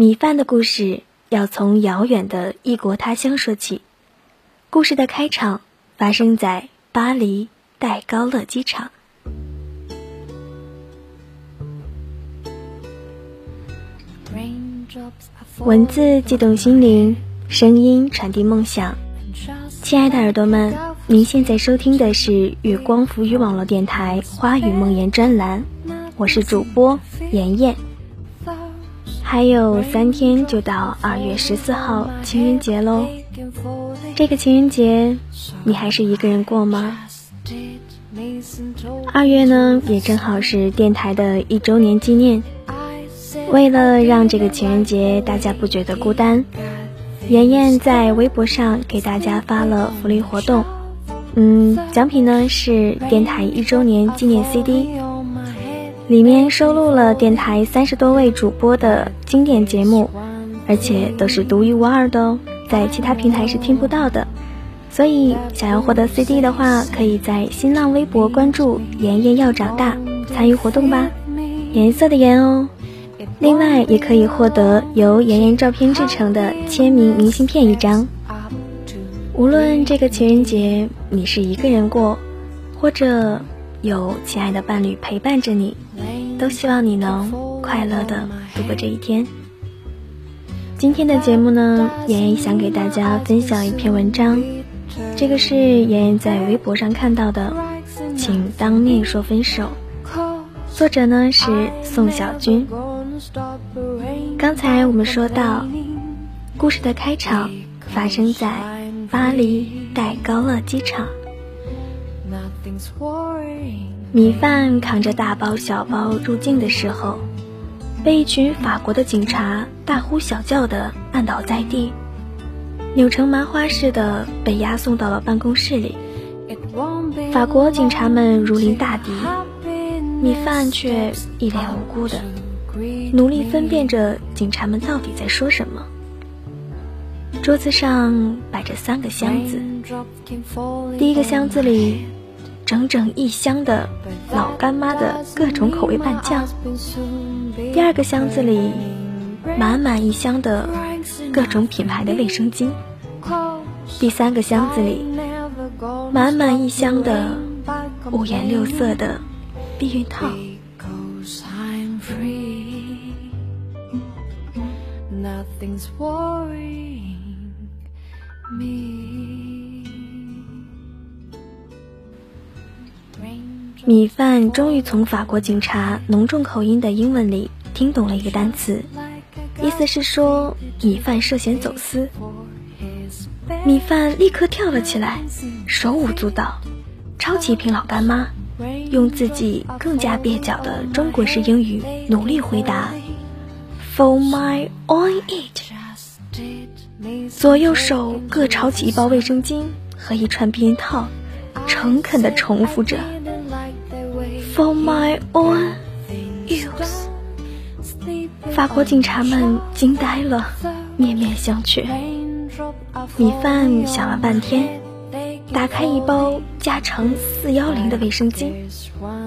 米饭的故事要从遥远的异国他乡说起。故事的开场发生在巴黎戴高乐机场。文字悸动心灵，声音传递梦想。亲爱的耳朵们，您现在收听的是月光浮语网络电台《花语梦言》专栏，我是主播妍妍。还有三天就到二月十四号情人节喽，这个情人节你还是一个人过吗？二月呢也正好是电台的一周年纪念，为了让这个情人节大家不觉得孤单，妍妍在微博上给大家发了福利活动，嗯，奖品呢是电台一周年纪念 CD。里面收录了电台三十多位主播的经典节目，而且都是独一无二的哦，在其他平台是听不到的。所以想要获得 CD 的话，可以在新浪微博关注“妍妍要长大”，参与活动吧。颜色的颜哦。另外也可以获得由妍妍照片制成的签名明信片一张。无论这个情人节你是一个人过，或者有亲爱的伴侣陪伴着你。都希望你能快乐的度过这一天。今天的节目呢，妍妍想给大家分享一篇文章，这个是妍妍在微博上看到的，请当面说分手。作者呢是宋小军。刚才我们说到，故事的开场发生在巴黎戴高乐机场。米饭扛着大包小包入境的时候，被一群法国的警察大呼小叫的按倒在地，扭成麻花似的被押送到了办公室里。法国警察们如临大敌，米饭却一脸无辜的努力分辨着警察们到底在说什么。桌子上摆着三个箱子，第一个箱子里。整整一箱的老干妈的各种口味拌酱，第二个箱子里满满一箱的各种品牌的卫生巾，第三个箱子里满满一箱的五颜六色的避孕套。nothing's worry 米饭终于从法国警察浓重口音的英文里听懂了一个单词，意思是说米饭涉嫌走私。米饭立刻跳了起来，手舞足蹈，抄起一瓶老干妈，用自己更加蹩脚的中国式英语努力回答：“For my own it。”左右手各抄起一包卫生巾和一串避孕套，诚恳地重复着。For my own use，法国警察们惊呆了，面面相觑。米饭想了半天，打开一包加长四幺零的卫生巾，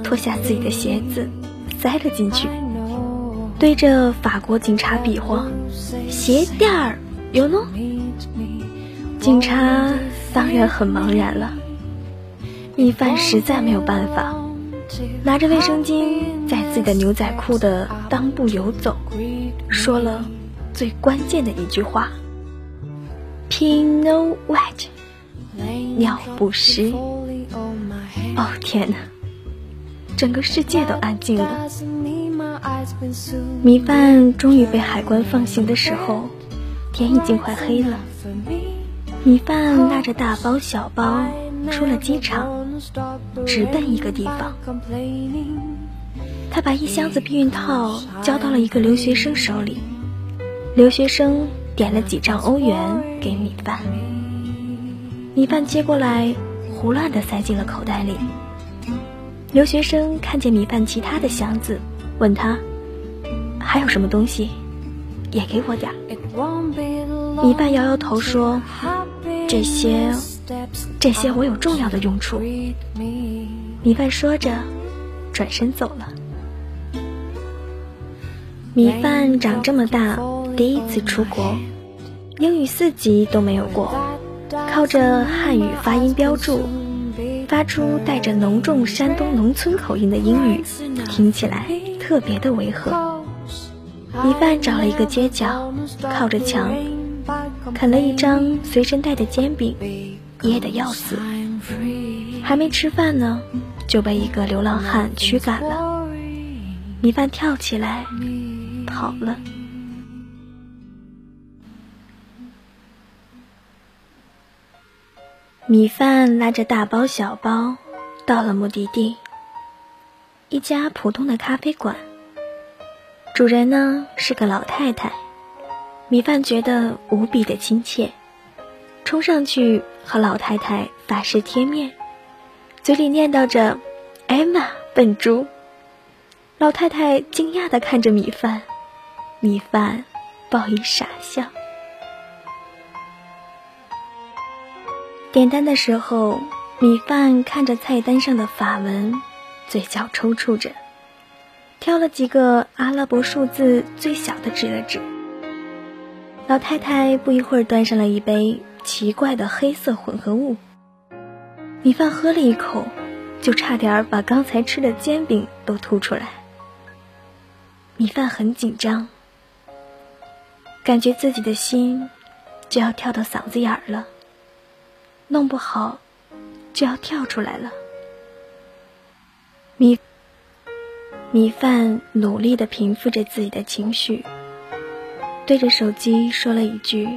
脱下自己的鞋子，塞了进去，对着法国警察比划：“鞋垫儿有呢。”警察当然很茫然了。米饭实在没有办法。拿着卫生巾在自己的牛仔裤的裆部游走，说了最关键的一句话：“Pinot wet，尿不湿。”哦天哪，整个世界都安静了。米饭终于被海关放行的时候，天已经快黑了。米饭拉着大包小包出了机场。直奔一个地方，他把一箱子避孕套交到了一个留学生手里，留学生点了几张欧元给米饭，米饭接过来胡乱的塞进了口袋里。留学生看见米饭其他的箱子，问他还有什么东西，也给我点儿。米饭摇摇头说：“这些。”这些我有重要的用处。米饭说着，转身走了。米饭长这么大，第一次出国，英语四级都没有过，靠着汉语发音标注，发出带着浓重山东农村口音的英语，听起来特别的违和。米饭找了一个街角，靠着墙，啃了一张随身带的煎饼，噎得要死。还没吃饭呢，就被一个流浪汉驱赶了。米饭跳起来跑了。米饭拉着大包小包到了目的地，一家普通的咖啡馆。主人呢是个老太太，米饭觉得无比的亲切，冲上去和老太太法式贴面，嘴里念叨着：“艾玛，笨猪。”老太太惊讶的看着米饭，米饭报以傻笑。点单的时候，米饭看着菜单上的法文，嘴角抽搐着。挑了几个阿拉伯数字最小的指了指。老太太不一会儿端上了一杯奇怪的黑色混合物。米饭喝了一口，就差点把刚才吃的煎饼都吐出来。米饭很紧张，感觉自己的心就要跳到嗓子眼儿了，弄不好就要跳出来了。米。米饭努力的平复着自己的情绪，对着手机说了一句：“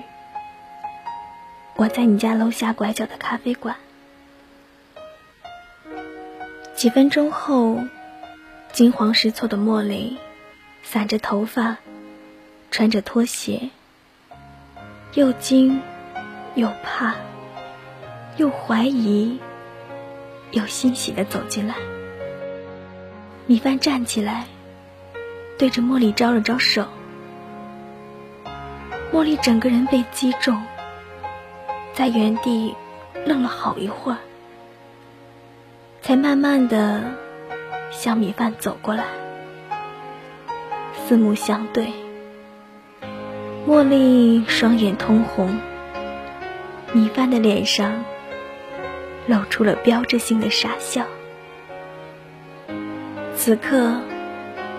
我在你家楼下拐角的咖啡馆。”几分钟后，惊慌失措的茉莉散着头发，穿着拖鞋，又惊又怕，又怀疑，又欣喜的走进来。米饭站起来，对着茉莉招了招手。茉莉整个人被击中，在原地愣了好一会儿，才慢慢的向米饭走过来。四目相对，茉莉双眼通红，米饭的脸上露出了标志性的傻笑。此刻，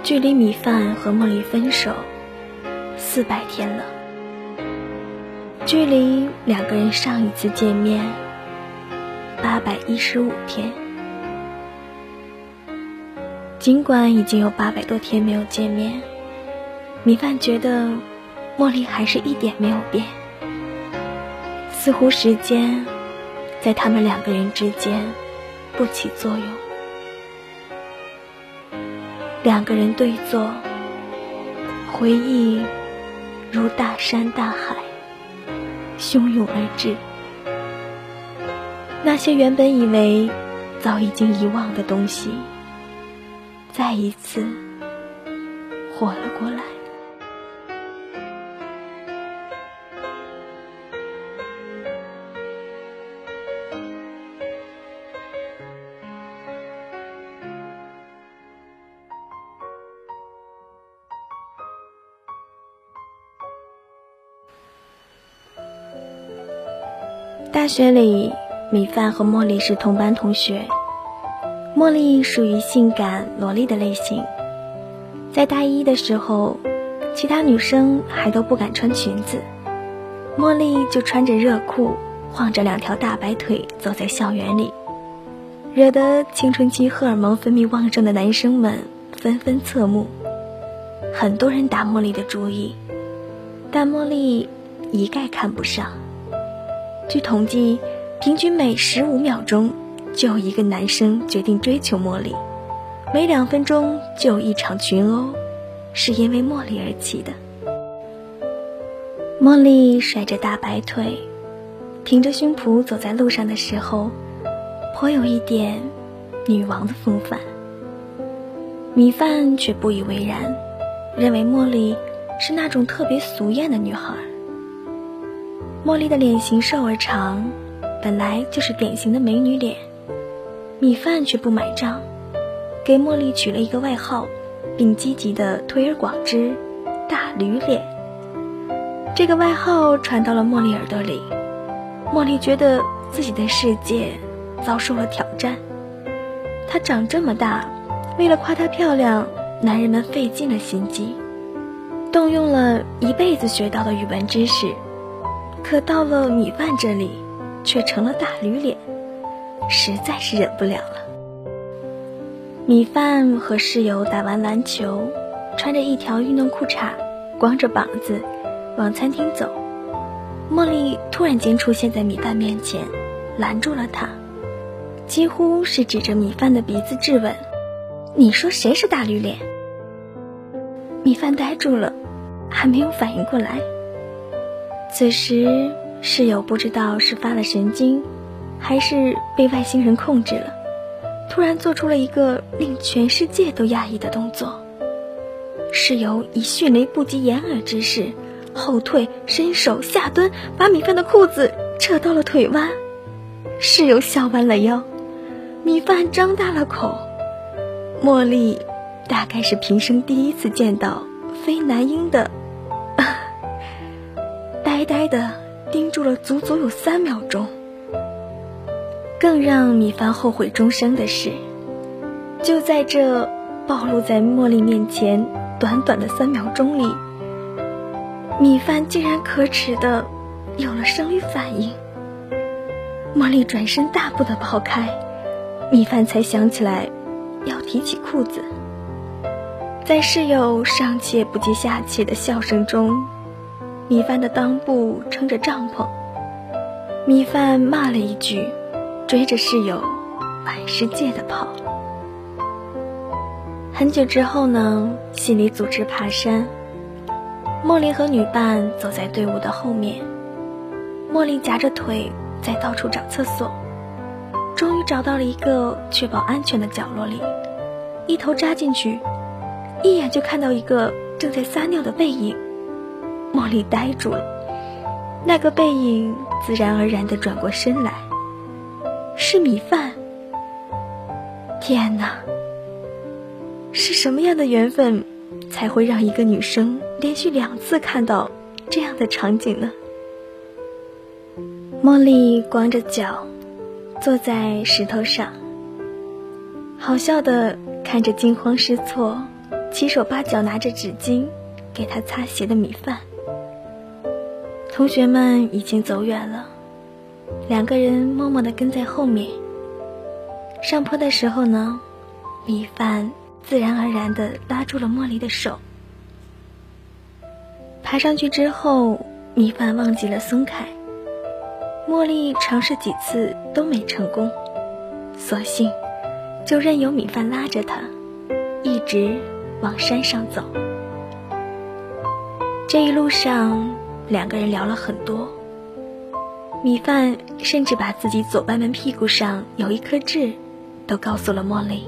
距离米饭和茉莉分手四百天了，距离两个人上一次见面八百一十五天。尽管已经有八百多天没有见面，米饭觉得茉莉还是一点没有变，似乎时间在他们两个人之间不起作用。两个人对坐，回忆如大山大海，汹涌而至。那些原本以为早已经遗忘的东西，再一次活了过来。大学里，米饭和茉莉是同班同学。茉莉属于性感萝莉的类型，在大一的时候，其他女生还都不敢穿裙子，茉莉就穿着热裤，晃着两条大白腿走在校园里，惹得青春期荷尔蒙分泌旺盛的男生们纷纷侧目，很多人打茉莉的主意，但茉莉一概看不上。据统计，平均每十五秒钟就有一个男生决定追求茉莉，每两分钟就有一场群殴，是因为茉莉而起的。茉莉甩着大白腿，挺着胸脯走在路上的时候，颇有一点女王的风范。米饭却不以为然，认为茉莉是那种特别俗艳的女孩。茉莉的脸型瘦而长，本来就是典型的美女脸。米饭却不买账，给茉莉取了一个外号，并积极的推而广之：“大驴脸”。这个外号传到了茉莉耳朵里，茉莉觉得自己的世界遭受了挑战。她长这么大，为了夸她漂亮，男人们费尽了心机，动用了一辈子学到的语文知识，可到了米饭这里，却成了大驴脸，实在是忍不了了。米饭和室友打完篮球，穿着一条运动裤衩，光着膀子往餐厅走。茉莉突然间出现在米饭面前，拦住了他，几乎是指着米饭的鼻子质问：“你说谁是大驴脸？”米饭呆住了，还没有反应过来。此时室友不知道是发了神经，还是被外星人控制了。突然做出了一个令全世界都讶异的动作。室友以迅雷不及掩耳之势后退、伸手下蹲，把米饭的裤子扯到了腿弯。室友笑弯了腰，米饭张大了口。茉莉大概是平生第一次见到非男婴的，呆的盯住了足足有三秒钟。更让米饭后悔终生的是，就在这暴露在茉莉面前短短的三秒钟里，米饭竟然可耻的有了生理反应。茉莉转身大步的跑开，米饭才想起来要提起裤子。在室友上气不接下气的笑声中，米饭的裆部撑着帐篷，米饭骂了一句。追着室友满世界的跑。很久之后呢，心理组织爬山，茉莉和女伴走在队伍的后面。茉莉夹着腿在到处找厕所，终于找到了一个确保安全的角落里，一头扎进去，一眼就看到一个正在撒尿的背影。茉莉呆住了，那个背影自然而然地转过身来。是米饭。天哪，是什么样的缘分，才会让一个女生连续两次看到这样的场景呢？茉莉光着脚坐在石头上，好笑的看着惊慌失措、七手八脚拿着纸巾给她擦鞋的米饭。同学们已经走远了。两个人默默地跟在后面。上坡的时候呢，米饭自然而然地拉住了茉莉的手。爬上去之后，米饭忘记了松开。茉莉尝试几次都没成功，索性就任由米饭拉着她，一直往山上走。这一路上，两个人聊了很多。米饭甚至把自己左半边屁股上有一颗痣，都告诉了茉莉。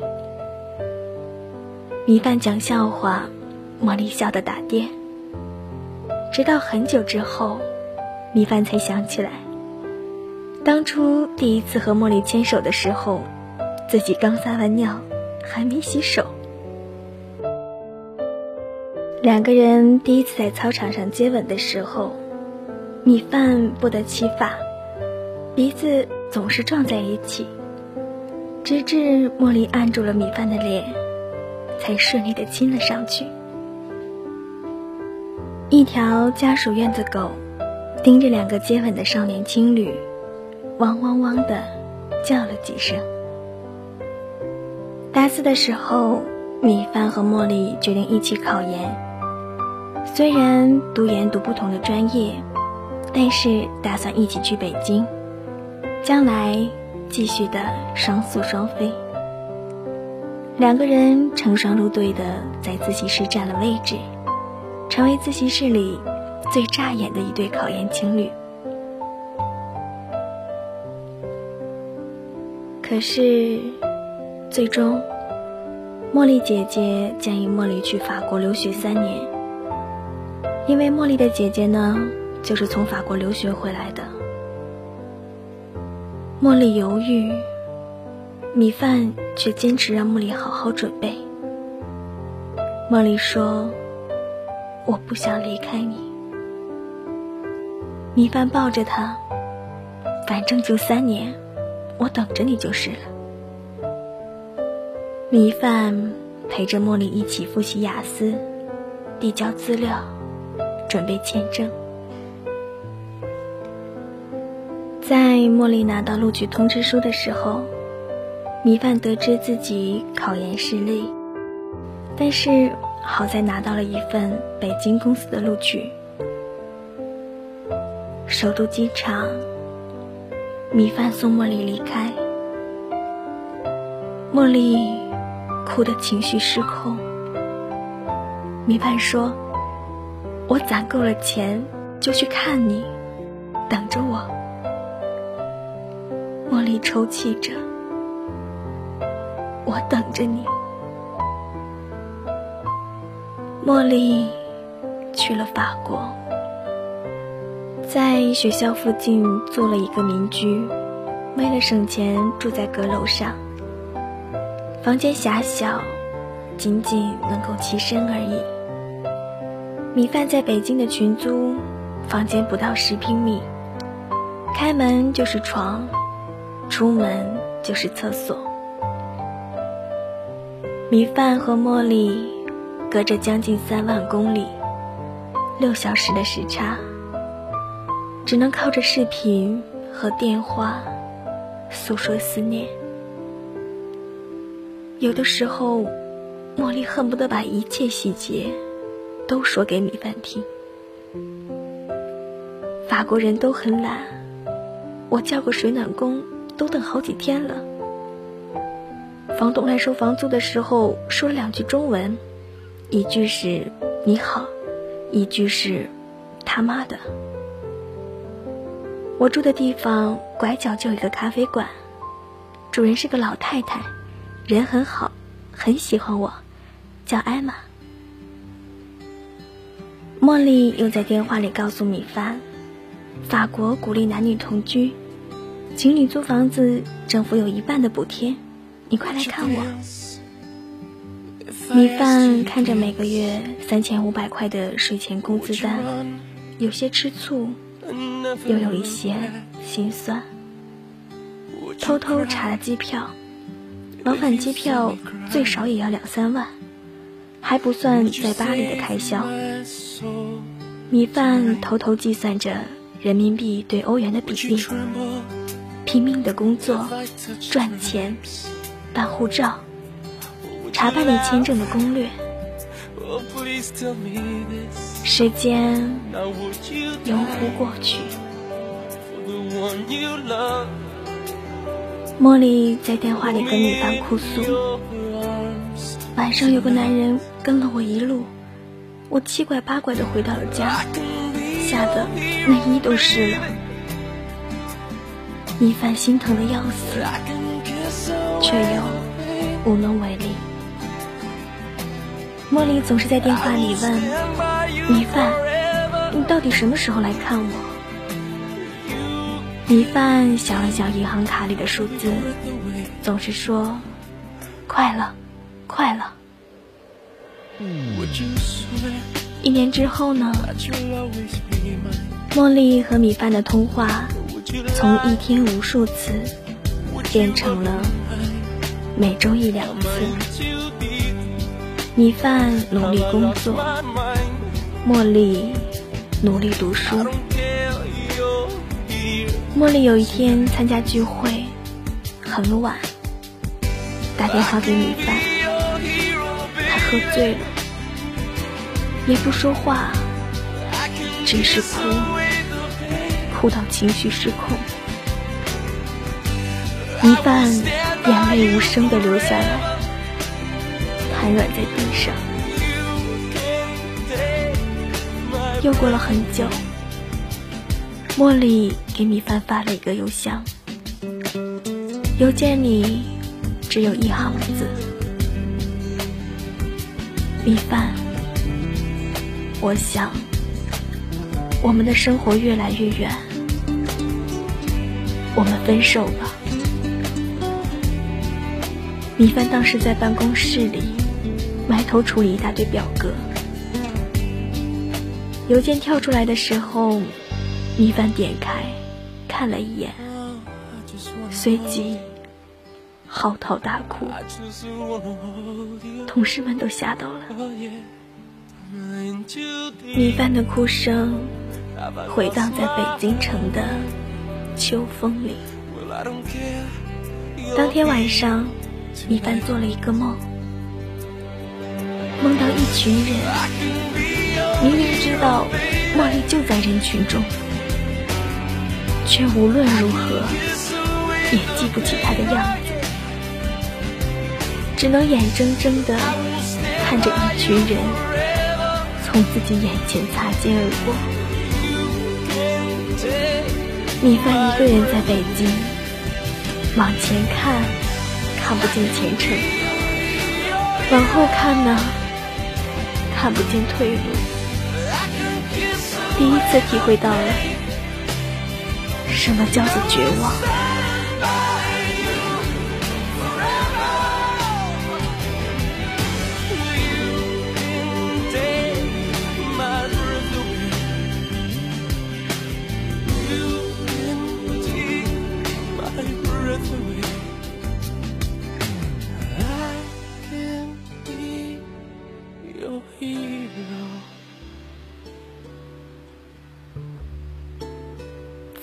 米饭讲笑话，茉莉笑得打电。直到很久之后，米饭才想起来，当初第一次和茉莉牵手的时候，自己刚撒完尿，还没洗手。两个人第一次在操场上接吻的时候，米饭不得其法。鼻子总是撞在一起，直至茉莉按住了米饭的脸，才顺利的亲了上去。一条家属院子狗盯着两个接吻的少年情侣，汪汪汪的叫了几声。大四的时候，米饭和茉莉决定一起考研。虽然读研读不同的专业，但是打算一起去北京。将来继续的双宿双飞，两个人成双入对的在自习室占了位置，成为自习室里最扎眼的一对考研情侣。可是，最终，茉莉姐姐建议茉莉去法国留学三年，因为茉莉的姐姐呢，就是从法国留学回来的。茉莉犹豫，米饭却坚持让茉莉好好准备。茉莉说：“我不想离开你。”米饭抱着他，反正就三年，我等着你就是了。米饭陪着茉莉一起复习雅思，递交资料，准备签证。在茉莉拿到录取通知书的时候，米饭得知自己考研失利，但是好在拿到了一份北京公司的录取。首都机场，米饭送茉莉离开。茉莉哭得情绪失控。米饭说：“我攒够了钱就去看你，等着我。”茉莉抽泣着：“我等着你。”茉莉去了法国。在学校附近租了一个民居，为了省钱住在阁楼上。房间狭小，仅仅能够栖身而已。米饭在北京的群租，房间不到十平米，开门就是床，出门就是厕所。米饭和茉莉隔着将近三万公里，六小时的时差。只能靠着视频和电话诉说思念。有的时候，茉莉恨不得把一切细节都说给米饭听。法国人都很懒，我叫个水暖工都等好几天了。房东来收房租的时候说了两句中文，一句是你好，一句是他妈的。我住的地方拐角就有一个咖啡馆，主人是个老太太，人很好，很喜欢我，叫艾玛。茉莉又在电话里告诉米饭，法国鼓励男女同居，情侣租房子政府有一半的补贴，你快来看我。米饭看着每个月三千五百块的税前工资单，有些吃醋。又有一些心酸，偷偷查了机票，往返机票最少也要两三万，还不算在巴黎的开销。米饭偷偷计算着人民币对欧元的比例，拼命的工作赚钱，办护照，查办理签证的攻略。时间悠忽过去，茉莉在电话里跟米饭哭诉：晚上有个男人跟了我一路，我七拐八拐的回到了家，吓得内衣都湿了。米饭心疼的要死，却又无能为力。茉莉总是在电话里问米饭：“你到底什么时候来看我？”米饭想了想银行卡里的数字，总是说：“快了，快了。”一年之后呢？茉莉和米饭的通话从一天无数次变成了每周一两次。米饭努力工作，茉莉努力读书。茉莉有一天参加聚会，很晚，打电话给米饭，喝醉了，也不说话，只是哭，哭到情绪失控，米饭眼泪无声的流下来。瘫软在地上。又过了很久，茉莉给米饭发了一个邮箱，邮件里只有一行字：“米饭，我想我们的生活越来越远，我们分手吧。”米饭当时在办公室里。埋头处理一大堆表格，邮件跳出来的时候，米饭点开，看了一眼，随即嚎啕大哭，同事们都吓到了。米饭的哭声回荡在北京城的秋风里。当天晚上，米饭做了一个梦，梦到一群人，明明知道茉莉就在人群中，却无论如何也记不起她的样子，只能眼睁睁地看着一群人从自己眼前擦肩而过。米饭一个人在北京。往前看，看不见前程；往后看呢，看不见退路。第一次体会到了什么叫做绝望。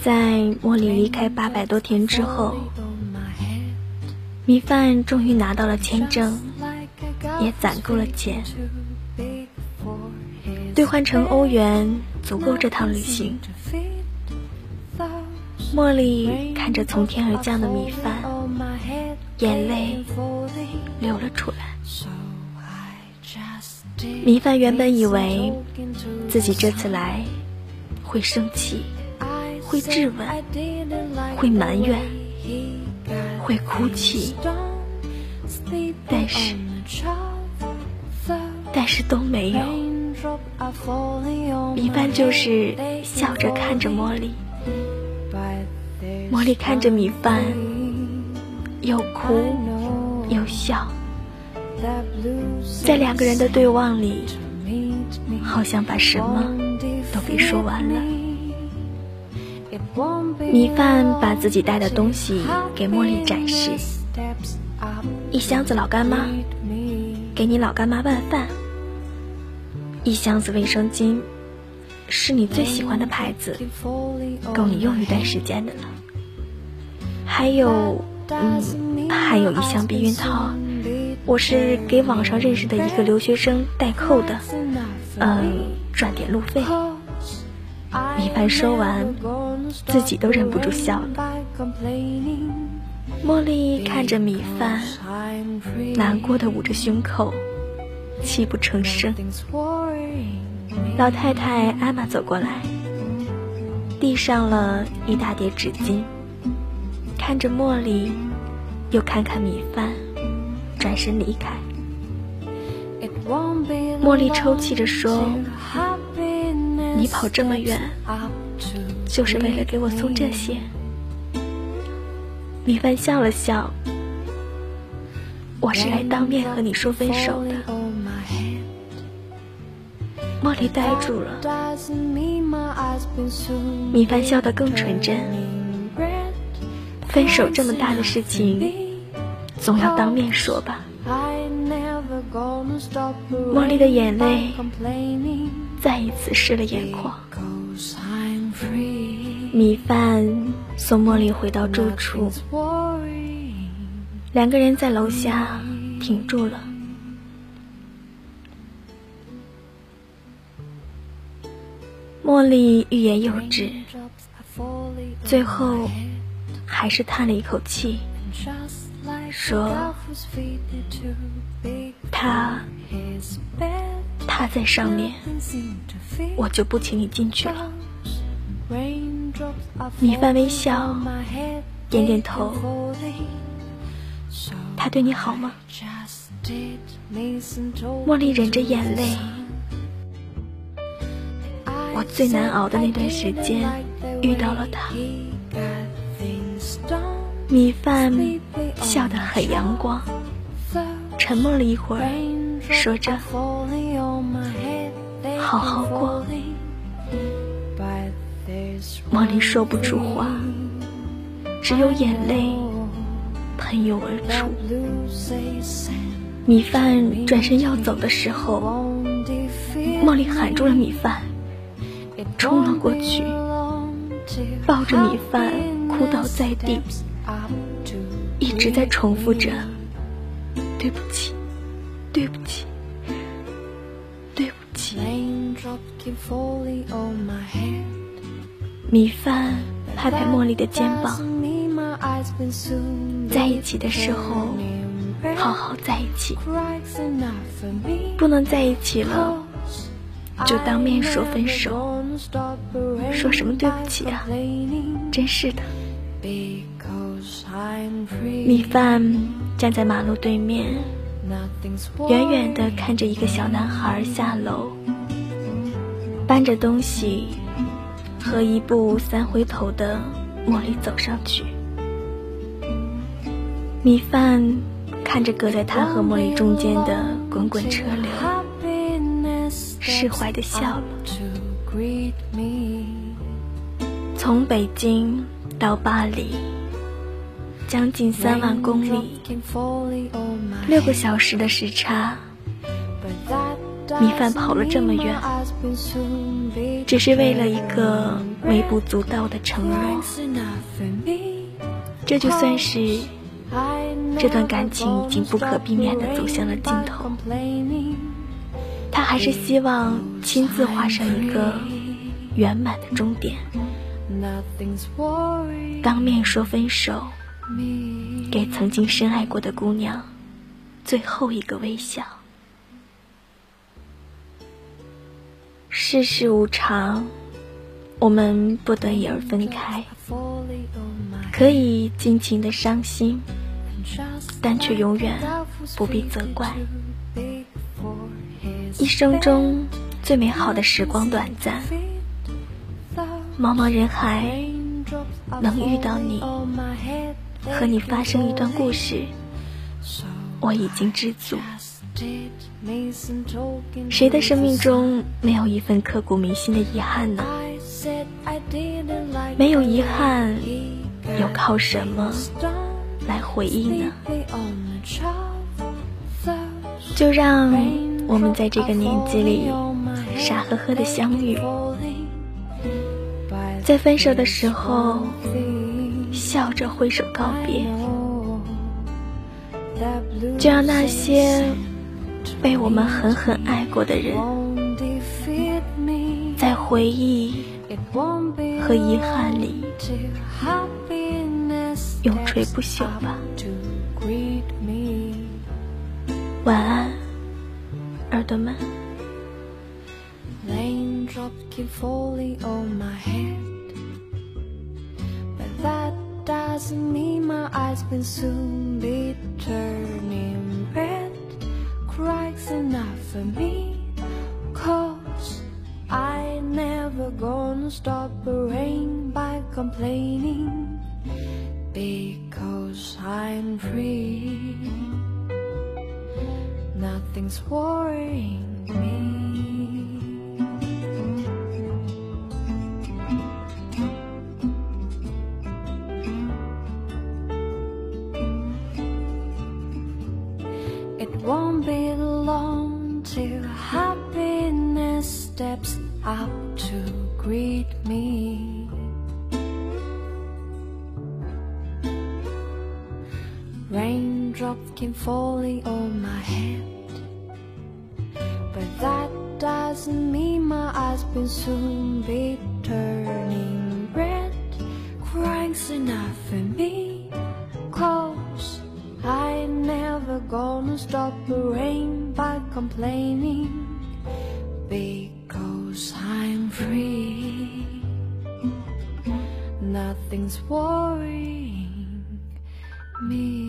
在茉莉离开八百多天之后，米饭终于拿到了签证，也攒够了钱，兑换成欧元足够这趟旅行。茉莉看着从天而降的米饭，眼泪流了出来。米饭原本以为自己这次来会生气。会质问，会埋怨，会哭泣，但是，但是都没有。米饭就是笑着看着茉莉，茉莉看着米饭，又哭又笑，在两个人的对望里，好像把什么都给说完了。米饭把自己带的东西给茉莉展示：一箱子老干妈，给你老干妈拌饭；一箱子卫生巾，是你最喜欢的牌子，够你用一段时间的了。还有，嗯，还有一箱避孕套，我是给网上认识的一个留学生代扣的，嗯，赚点路费。米饭说完，自己都忍不住笑了。茉莉看着米饭，难过的捂着胸口，泣不成声。老太太艾玛走过来，递上了一大叠纸巾，看着茉莉，又看看米饭，转身离开。茉莉抽泣着说。你跑这么远，就是为了给我送这些？米饭笑了笑，我是来当面和你说分手的。茉莉呆住了，米饭笑得更纯真。分手这么大的事情，总要当面说吧。茉莉的眼泪。再一次湿了眼眶。米饭送茉莉回到住处，两个人在楼下停住了。茉莉欲言又止，最后还是叹了一口气，说：“他。”他在上面，我就不请你进去了。米饭微笑，点点头。他对你好吗？茉莉忍着眼泪。我最难熬的那段时间遇到了他。米饭笑得很阳光，沉默了一会儿。说着，好好过。茉莉说不出话，只有眼泪喷涌而出。米饭转身要走的时候，茉莉喊住了米饭，冲了过去，抱着米饭哭倒在地，一直在重复着：“对不起，对不起，对不起。”米饭拍拍茉莉的肩膀，在一起的时候。好好在一起，不能在一起了，就当面说分手。说什么对不起啊？真是的。米饭站在马路对面，远远的看着一个小男孩下楼，搬着东西，和一步三回头的茉莉走上去。米饭。看着隔在他和茉莉中间的滚滚车流，释怀的笑了。从北京到巴黎，将近三万公里，六个小时的时差，米饭跑了这么远，只是为了一个微不足道的承诺，这就算是。这段感情已经不可避免的走向了尽头，他还是希望亲自画上一个圆满的终点，当面说分手，给曾经深爱过的姑娘最后一个微笑。世事无常，我们不得已而分开，可以尽情的伤心。但却永远不必责怪。一生中最美好的时光短暂，茫茫人海能遇到你，和你发生一段故事，我已经知足。谁的生命中没有一份刻骨铭心的遗憾呢？没有遗憾，又靠什么？来回忆呢？就让我们在这个年纪里傻呵呵的相遇，在分手的时候笑着挥手告别。就让那些被我们狠狠爱过的人，在回忆和遗憾里。永垂不朽吧。晚安，耳朵们。Raindrops keep falling on my head, but that doesn't mean my eyes will soon be turning. Cries enough for me, cause I never gonna stop the rain by complaining because I'm free. Nothing's worrying me. Steps up to greet me. Raindrops keep falling on my head But that doesn't mean my eyes will soon be turning red Crying's enough for me Cause I never gonna stop the rain by complaining I'm free Nothing's worrying me.